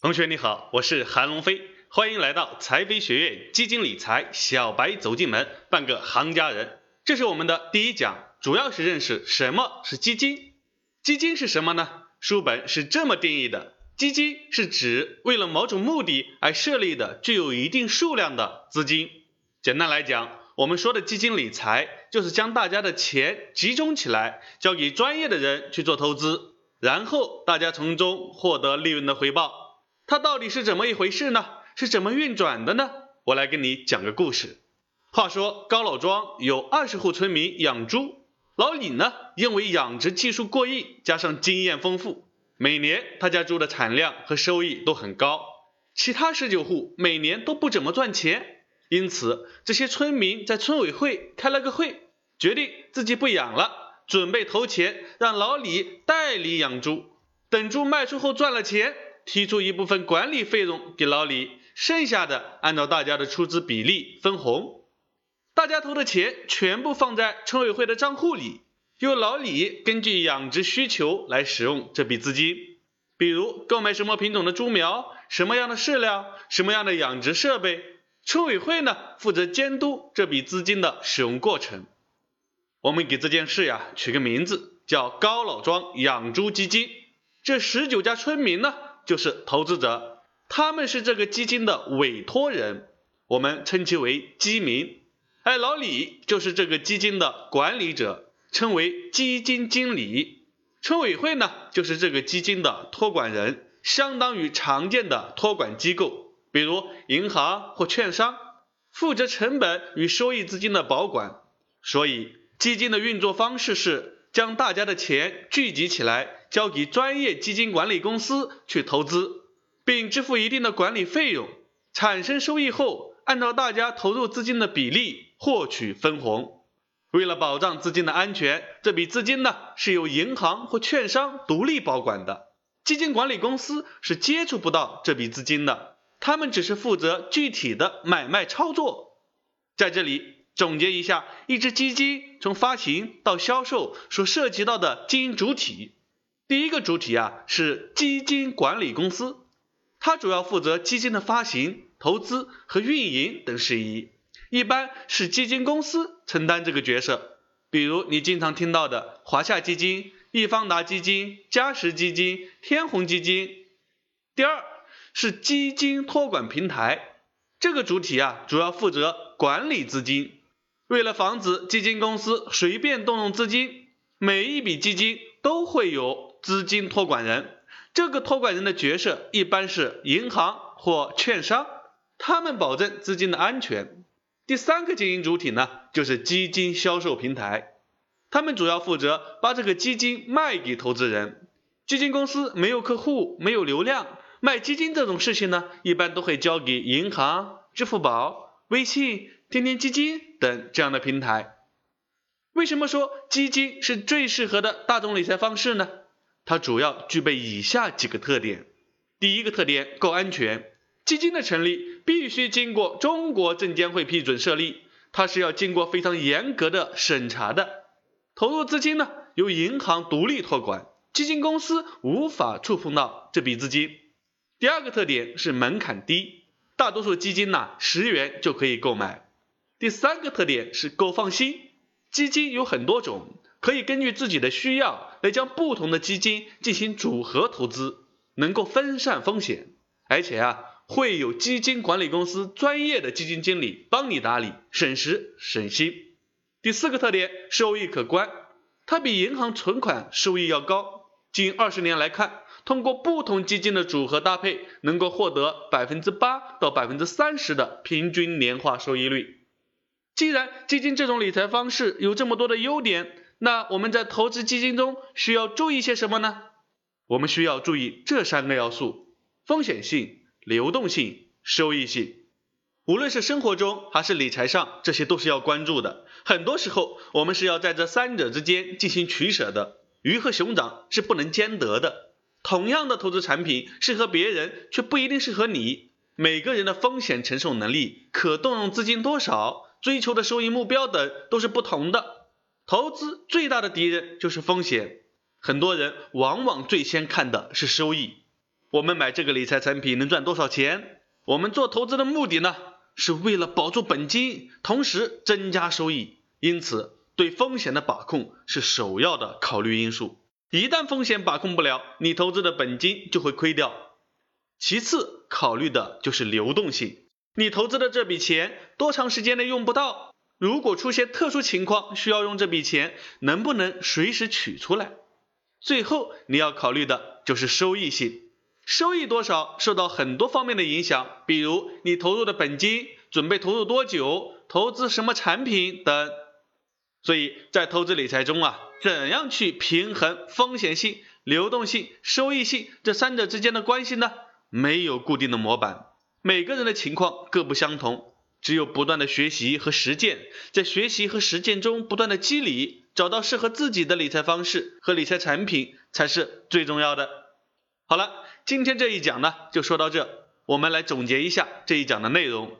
同学你好，我是韩龙飞，欢迎来到财飞学院基金理财小白走进门，半个行家人。这是我们的第一讲，主要是认识什么是基金。基金是什么呢？书本是这么定义的：基金是指为了某种目的而设立的具有一定数量的资金。简单来讲，我们说的基金理财，就是将大家的钱集中起来，交给专业的人去做投资，然后大家从中获得利润的回报。它到底是怎么一回事呢？是怎么运转的呢？我来跟你讲个故事。话说高老庄有二十户村民养猪，老李呢，因为养殖技术过硬，加上经验丰富，每年他家猪的产量和收益都很高。其他十九户每年都不怎么赚钱，因此这些村民在村委会开了个会，决定自己不养了，准备投钱让老李代理养猪，等猪卖出后赚了钱，提出一部分管理费用给老李，剩下的按照大家的出资比例分红。大家投的钱全部放在村委会的账户里，由老李根据养殖需求来使用这笔资金，比如购买什么品种的猪苗、什么样的饲料、什么样的养殖设备。村委会呢负责监督这笔资金的使用过程。我们给这件事呀取个名字，叫高老庄养猪基金。这十九家村民呢就是投资者，他们是这个基金的委托人，我们称其为基民。而老李就是这个基金的管理者，称为基金经理。村委会呢，就是这个基金的托管人，相当于常见的托管机构，比如银行或券商，负责成本与收益资金的保管。所以，基金的运作方式是将大家的钱聚集起来，交给专业基金管理公司去投资，并支付一定的管理费用，产生收益后，按照大家投入资金的比例。获取分红，为了保障资金的安全，这笔资金呢是由银行或券商独立保管的，基金管理公司是接触不到这笔资金的，他们只是负责具体的买卖操作。在这里总结一下，一只基金从发行到销售所涉及到的经营主体，第一个主体啊是基金管理公司，它主要负责基金的发行、投资和运营等事宜。一般是基金公司承担这个角色，比如你经常听到的华夏基金、易方达基金、嘉实基金、天弘基金。第二是基金托管平台，这个主体啊主要负责管理资金，为了防止基金公司随便动用资金，每一笔基金都会有资金托管人，这个托管人的角色一般是银行或券商，他们保证资金的安全。第三个经营主体呢，就是基金销售平台，他们主要负责把这个基金卖给投资人。基金公司没有客户，没有流量，卖基金这种事情呢，一般都会交给银行、支付宝、微信、天天基金等这样的平台。为什么说基金是最适合的大众理财方式呢？它主要具备以下几个特点：第一个特点，够安全。基金的成立必须经过中国证监会批准设立，它是要经过非常严格的审查的。投入资金呢，由银行独立托管，基金公司无法触碰到这笔资金。第二个特点是门槛低，大多数基金呢十元就可以购买。第三个特点是够放心，基金有很多种，可以根据自己的需要来将不同的基金进行组合投资，能够分散风险，而且啊。会有基金管理公司专业的基金经理帮你打理，省时省心。第四个特点，收益可观，它比银行存款收益要高。近二十年来看，通过不同基金的组合搭配，能够获得百分之八到百分之三十的平均年化收益率。既然基金这种理财方式有这么多的优点，那我们在投资基金中需要注意些什么呢？我们需要注意这三个要素：风险性。流动性、收益性，无论是生活中还是理财上，这些都是要关注的。很多时候，我们是要在这三者之间进行取舍的。鱼和熊掌是不能兼得的。同样的投资产品，适合别人却不一定适合你。每个人的风险承受能力、可动用资金多少、追求的收益目标等都是不同的。投资最大的敌人就是风险，很多人往往最先看的是收益。我们买这个理财产品能赚多少钱？我们做投资的目的呢，是为了保住本金，同时增加收益。因此，对风险的把控是首要的考虑因素。一旦风险把控不了，你投资的本金就会亏掉。其次，考虑的就是流动性。你投资的这笔钱多长时间内用不到？如果出现特殊情况需要用这笔钱，能不能随时取出来？最后，你要考虑的就是收益性。收益多少受到很多方面的影响，比如你投入的本金、准备投入多久、投资什么产品等。所以在投资理财中啊。怎样去平衡风险性、流动性、收益性这三者之间的关系呢？没有固定的模板，每个人的情况各不相同，只有不断的学习和实践，在学习和实践中不断的积累，找到适合自己的理财方式和理财产品才是最重要的。好了，今天这一讲呢就说到这，我们来总结一下这一讲的内容。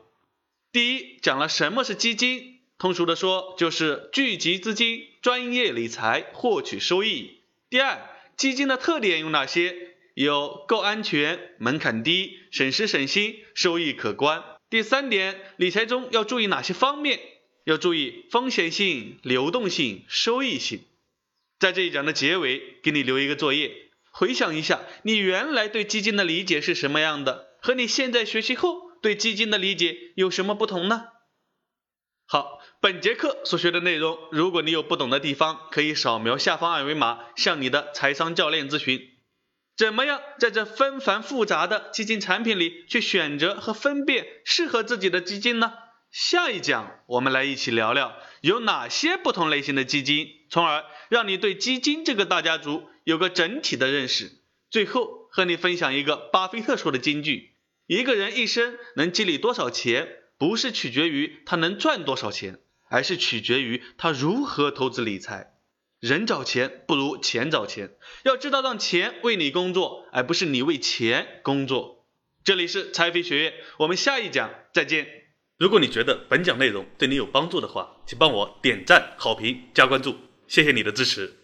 第一，讲了什么是基金。通俗的说，就是聚集资金、专业理财、获取收益。第二，基金的特点有哪些？有够安全、门槛低、省时省心、收益可观。第三点，理财中要注意哪些方面？要注意风险性、流动性、收益性。在这一讲的结尾，给你留一个作业，回想一下你原来对基金的理解是什么样的，和你现在学习后对基金的理解有什么不同呢？好，本节课所学的内容，如果你有不懂的地方，可以扫描下方二维码向你的财商教练咨询。怎么样在这纷繁复杂的基金产品里去选择和分辨适合自己的基金呢？下一讲我们来一起聊聊有哪些不同类型的基金，从而让你对基金这个大家族有个整体的认识。最后和你分享一个巴菲特说的金句：一个人一生能积累多少钱？不是取决于他能赚多少钱，而是取决于他如何投资理财。人找钱不如钱找钱，要知道让钱为你工作，而不是你为钱工作。这里是财飞学院，我们下一讲再见。如果你觉得本讲内容对你有帮助的话，请帮我点赞、好评、加关注，谢谢你的支持。